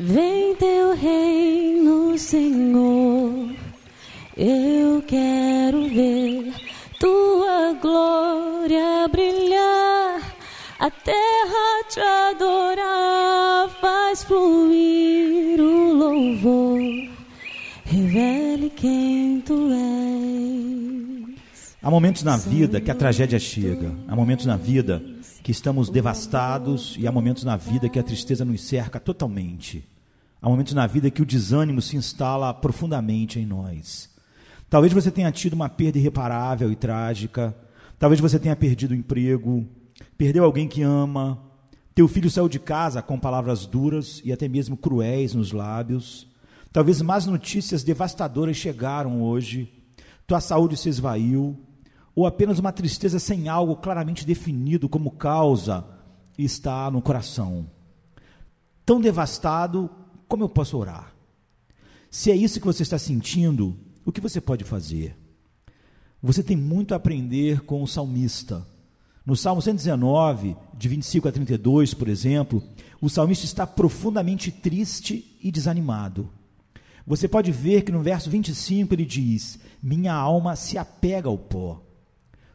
Vem teu reino, Senhor. Eu quero ver tua glória brilhar. A terra te adorar, faz fluir o louvor. Revele quem tu és. Há momentos na vida que a tragédia chega. Há momentos na vida que estamos devastados e há momentos na vida que a tristeza nos cerca totalmente. Há momentos na vida que o desânimo se instala profundamente em nós. Talvez você tenha tido uma perda irreparável e trágica. Talvez você tenha perdido o emprego, perdeu alguém que ama. Teu filho saiu de casa com palavras duras e até mesmo cruéis nos lábios. Talvez más notícias devastadoras chegaram hoje. Tua saúde se esvaiu. Ou apenas uma tristeza sem algo claramente definido como causa está no coração. Tão devastado, como eu posso orar? Se é isso que você está sentindo, o que você pode fazer? Você tem muito a aprender com o salmista. No Salmo 119, de 25 a 32, por exemplo, o salmista está profundamente triste e desanimado. Você pode ver que no verso 25 ele diz: Minha alma se apega ao pó.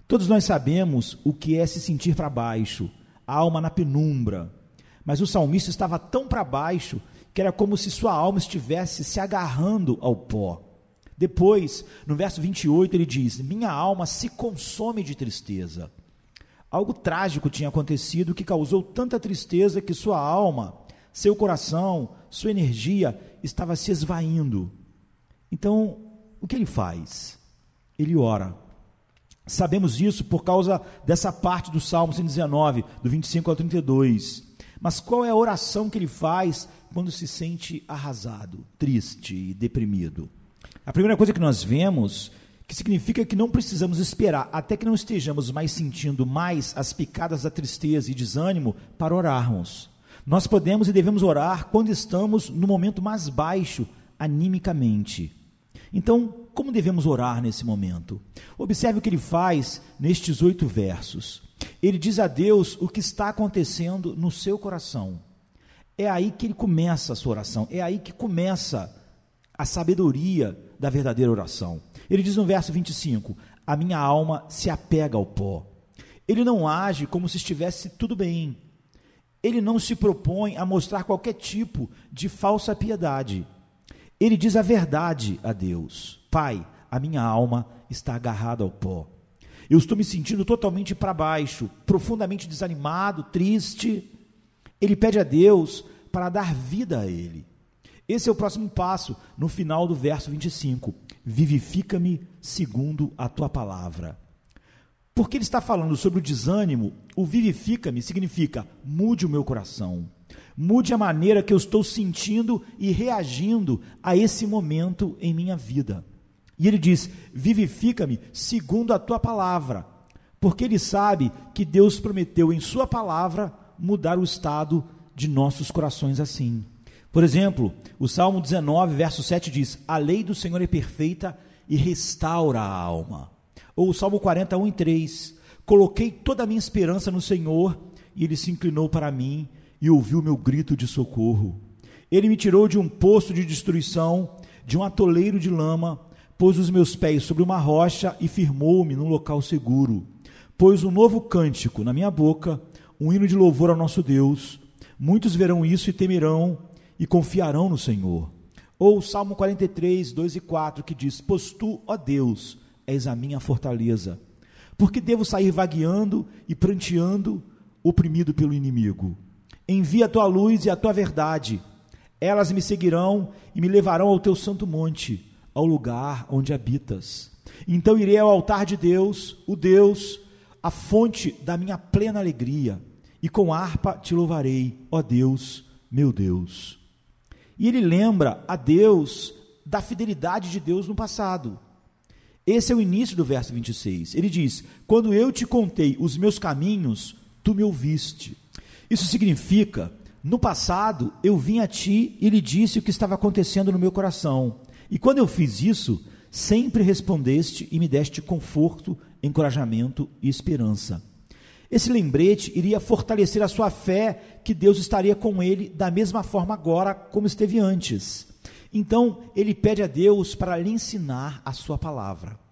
Todos nós sabemos o que é se sentir para baixo, a alma na penumbra. Mas o salmista estava tão para baixo que era como se sua alma estivesse se agarrando ao pó. Depois, no verso 28, ele diz: Minha alma se consome de tristeza. Algo trágico tinha acontecido que causou tanta tristeza que sua alma, seu coração, sua energia estava se esvaindo. Então, o que ele faz? Ele ora. Sabemos isso por causa dessa parte do Salmo 119, do 25 ao 32. Mas qual é a oração que ele faz quando se sente arrasado, triste e deprimido? A primeira coisa que nós vemos, que significa que não precisamos esperar até que não estejamos mais sentindo mais as picadas da tristeza e desânimo para orarmos. Nós podemos e devemos orar quando estamos no momento mais baixo animicamente. Então, como devemos orar nesse momento? Observe o que ele faz nestes oito versos. Ele diz a Deus o que está acontecendo no seu coração. É aí que ele começa a sua oração, é aí que começa a sabedoria da verdadeira oração. Ele diz no verso 25: A minha alma se apega ao pó. Ele não age como se estivesse tudo bem. Ele não se propõe a mostrar qualquer tipo de falsa piedade. Ele diz a verdade a Deus: Pai, a minha alma está agarrada ao pó. Eu estou me sentindo totalmente para baixo, profundamente desanimado, triste. Ele pede a Deus para dar vida a ele. Esse é o próximo passo, no final do verso 25. Vivifica-me segundo a tua palavra. Porque ele está falando sobre o desânimo, o vivifica-me significa mude o meu coração, mude a maneira que eu estou sentindo e reagindo a esse momento em minha vida. E ele diz: vivifica-me segundo a tua palavra, porque ele sabe que Deus prometeu em Sua palavra mudar o estado de nossos corações assim. Por exemplo, o Salmo 19, verso 7 diz: A lei do Senhor é perfeita e restaura a alma. Ou o Salmo 41, 3: Coloquei toda a minha esperança no Senhor e ele se inclinou para mim e ouviu meu grito de socorro. Ele me tirou de um poço de destruição, de um atoleiro de lama, pôs os meus pés sobre uma rocha e firmou-me num local seguro. Pôs um novo cântico na minha boca, um hino de louvor ao nosso Deus. Muitos verão isso e temerão e confiarão no Senhor. Ou Salmo 43, 2 e 4, que diz: Pois tu, ó Deus, és a minha fortaleza. Porque devo sair vagueando e pranteando, oprimido pelo inimigo? Envia a tua luz e a tua verdade. Elas me seguirão e me levarão ao teu santo monte, ao lugar onde habitas. Então irei ao altar de Deus, o Deus, a fonte da minha plena alegria, e com harpa te louvarei, ó Deus, meu Deus. E ele lembra a Deus da fidelidade de Deus no passado. Esse é o início do verso 26. Ele diz: Quando eu te contei os meus caminhos, tu me ouviste. Isso significa, no passado eu vim a ti e lhe disse o que estava acontecendo no meu coração. E quando eu fiz isso, sempre respondeste e me deste conforto, encorajamento e esperança. Esse lembrete iria fortalecer a sua fé que Deus estaria com ele da mesma forma agora como esteve antes. Então, ele pede a Deus para lhe ensinar a sua palavra.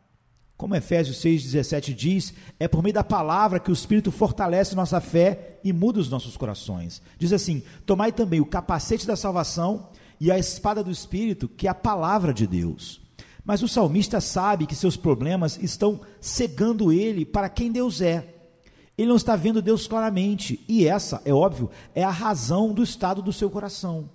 Como Efésios 6,17 diz, é por meio da palavra que o Espírito fortalece nossa fé e muda os nossos corações. Diz assim: Tomai também o capacete da salvação e a espada do Espírito, que é a palavra de Deus. Mas o salmista sabe que seus problemas estão cegando ele para quem Deus é. Ele não está vendo Deus claramente, e essa, é óbvio, é a razão do estado do seu coração.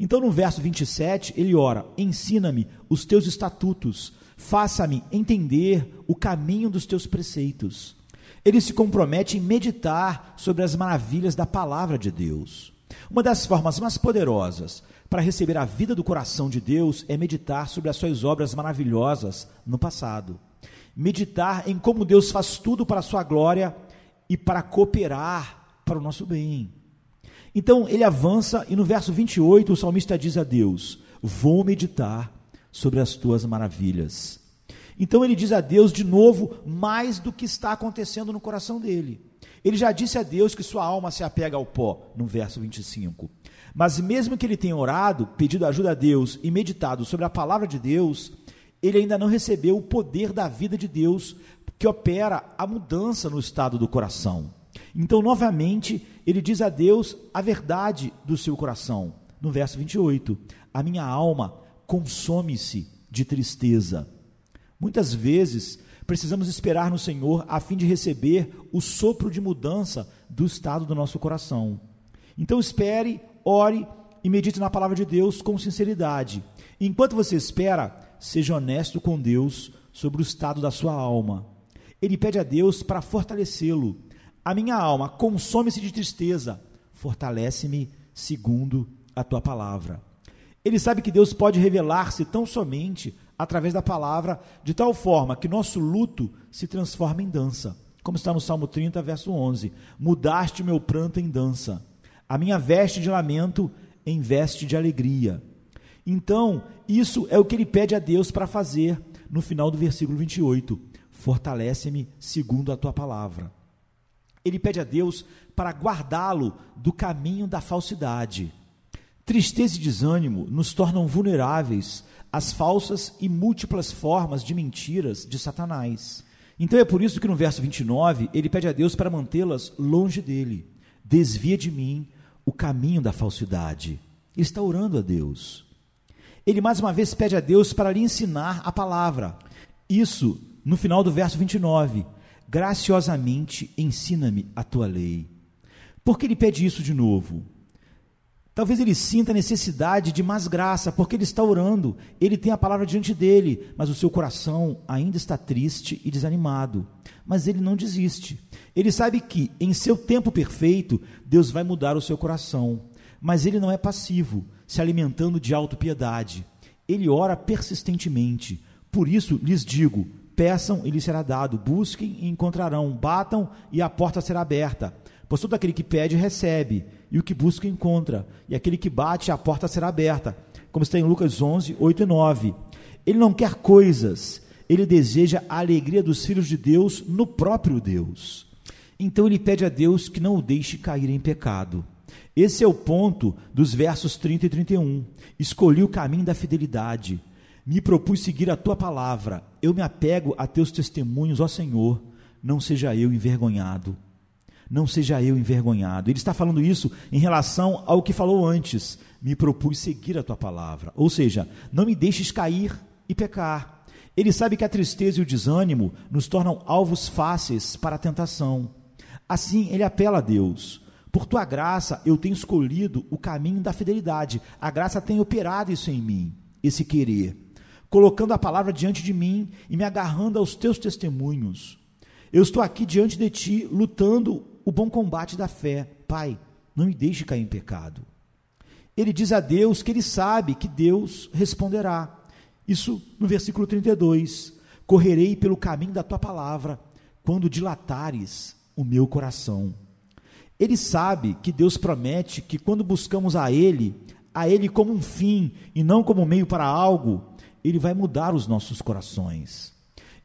Então, no verso 27, ele ora: Ensina-me os teus estatutos faça-me entender o caminho dos teus preceitos. Ele se compromete em meditar sobre as maravilhas da palavra de Deus. Uma das formas mais poderosas para receber a vida do coração de Deus é meditar sobre as suas obras maravilhosas no passado. Meditar em como Deus faz tudo para a sua glória e para cooperar para o nosso bem. Então ele avança e no verso 28 o salmista diz a Deus: Vou meditar sobre as tuas maravilhas. Então ele diz a Deus de novo mais do que está acontecendo no coração dele. Ele já disse a Deus que sua alma se apega ao pó, no verso 25. Mas mesmo que ele tenha orado, pedido ajuda a Deus e meditado sobre a palavra de Deus, ele ainda não recebeu o poder da vida de Deus que opera a mudança no estado do coração. Então, novamente, ele diz a Deus a verdade do seu coração, no verso 28. A minha alma consome-se de tristeza. Muitas vezes precisamos esperar no Senhor a fim de receber o sopro de mudança do estado do nosso coração. Então espere, ore e medite na palavra de Deus com sinceridade. Enquanto você espera, seja honesto com Deus sobre o estado da sua alma. Ele pede a Deus para fortalecê-lo. A minha alma consome-se de tristeza, fortalece-me segundo a tua palavra. Ele sabe que Deus pode revelar-se tão somente através da palavra, de tal forma que nosso luto se transforma em dança. Como está no Salmo 30, verso 11: Mudaste meu pranto em dança, a minha veste de lamento em veste de alegria. Então, isso é o que ele pede a Deus para fazer no final do versículo 28. Fortalece-me segundo a tua palavra. Ele pede a Deus para guardá-lo do caminho da falsidade. Tristeza e desânimo nos tornam vulneráveis às falsas e múltiplas formas de mentiras de Satanás. Então é por isso que no verso 29 ele pede a Deus para mantê-las longe dele. Desvia de mim o caminho da falsidade. Ele está orando a Deus. Ele mais uma vez pede a Deus para lhe ensinar a palavra. Isso no final do verso 29. Graciosamente ensina-me a tua lei. Por que ele pede isso de novo? Talvez ele sinta a necessidade de mais graça, porque ele está orando, ele tem a palavra diante dele, mas o seu coração ainda está triste e desanimado. Mas ele não desiste. Ele sabe que, em seu tempo perfeito, Deus vai mudar o seu coração. Mas ele não é passivo, se alimentando de autopiedade. Ele ora persistentemente. Por isso lhes digo: peçam e lhes será dado, busquem e encontrarão, batam e a porta será aberta. Pois todo aquele que pede, recebe, e o que busca, encontra, e aquele que bate, a porta será aberta. Como está em Lucas 11, 8 e 9. Ele não quer coisas, ele deseja a alegria dos filhos de Deus no próprio Deus. Então ele pede a Deus que não o deixe cair em pecado. Esse é o ponto dos versos 30 e 31. Escolhi o caminho da fidelidade. Me propus seguir a tua palavra. Eu me apego a teus testemunhos, ó Senhor. Não seja eu envergonhado não seja eu envergonhado. Ele está falando isso em relação ao que falou antes. Me propus seguir a tua palavra. Ou seja, não me deixes cair e pecar. Ele sabe que a tristeza e o desânimo nos tornam alvos fáceis para a tentação. Assim, ele apela a Deus. Por tua graça, eu tenho escolhido o caminho da fidelidade. A graça tem operado isso em mim, esse querer, colocando a palavra diante de mim e me agarrando aos teus testemunhos. Eu estou aqui diante de ti, lutando o bom combate da fé. Pai, não me deixe cair em pecado. Ele diz a Deus que ele sabe que Deus responderá. Isso no versículo 32. Correrei pelo caminho da tua palavra, quando dilatares o meu coração. Ele sabe que Deus promete que quando buscamos a Ele, a Ele como um fim e não como meio para algo, Ele vai mudar os nossos corações.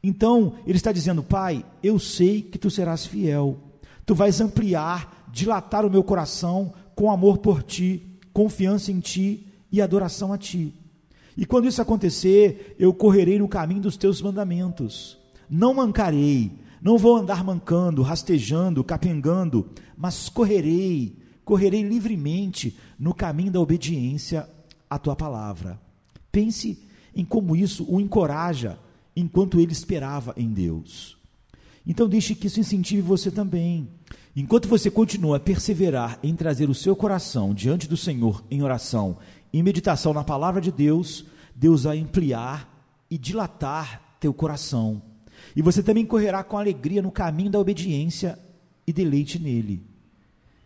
Então, Ele está dizendo: Pai, eu sei que tu serás fiel Tu vais ampliar, dilatar o meu coração com amor por ti, confiança em ti e adoração a ti. E quando isso acontecer, eu correrei no caminho dos teus mandamentos. Não mancarei, não vou andar mancando, rastejando, capengando, mas correrei, correrei livremente no caminho da obediência à tua palavra. Pense em como isso o encoraja enquanto ele esperava em Deus. Então deixe que isso incentive você também. Enquanto você continua a perseverar em trazer o seu coração diante do Senhor em oração em meditação na palavra de Deus, Deus vai ampliar e dilatar teu coração. E você também correrá com alegria no caminho da obediência e deleite nele.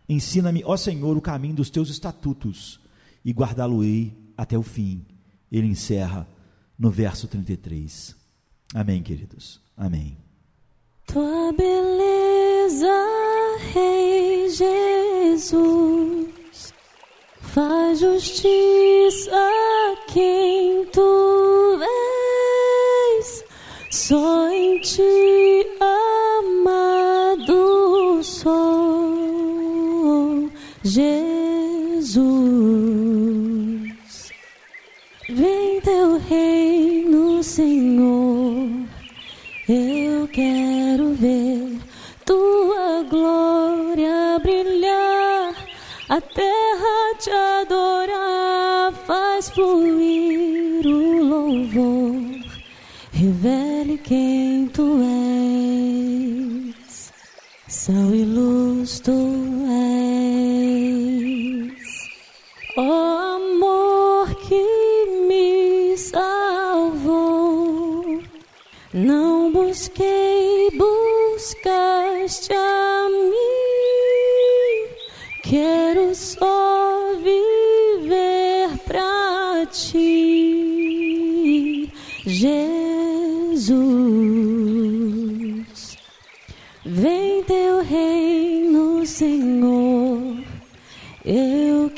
Ensina-me, ó Senhor, o caminho dos teus estatutos e guardá-lo-ei até o fim. Ele encerra no verso 33. Amém, queridos. Amém. Tua beleza, Rei Jesus Faz justiça quem tu és, só em ti, até te adorar, faz fluir o louvor, revele quem tu és, sal e luz tu és, ó oh, amor que me salvou, não busquei, buscaste a mim,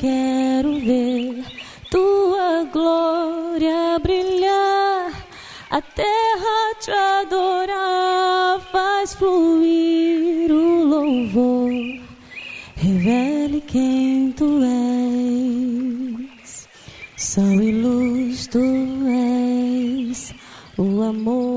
quero ver tua glória brilhar, a terra te adorar, faz fluir o louvor. Revele quem tu és, sal e luz tu és o amor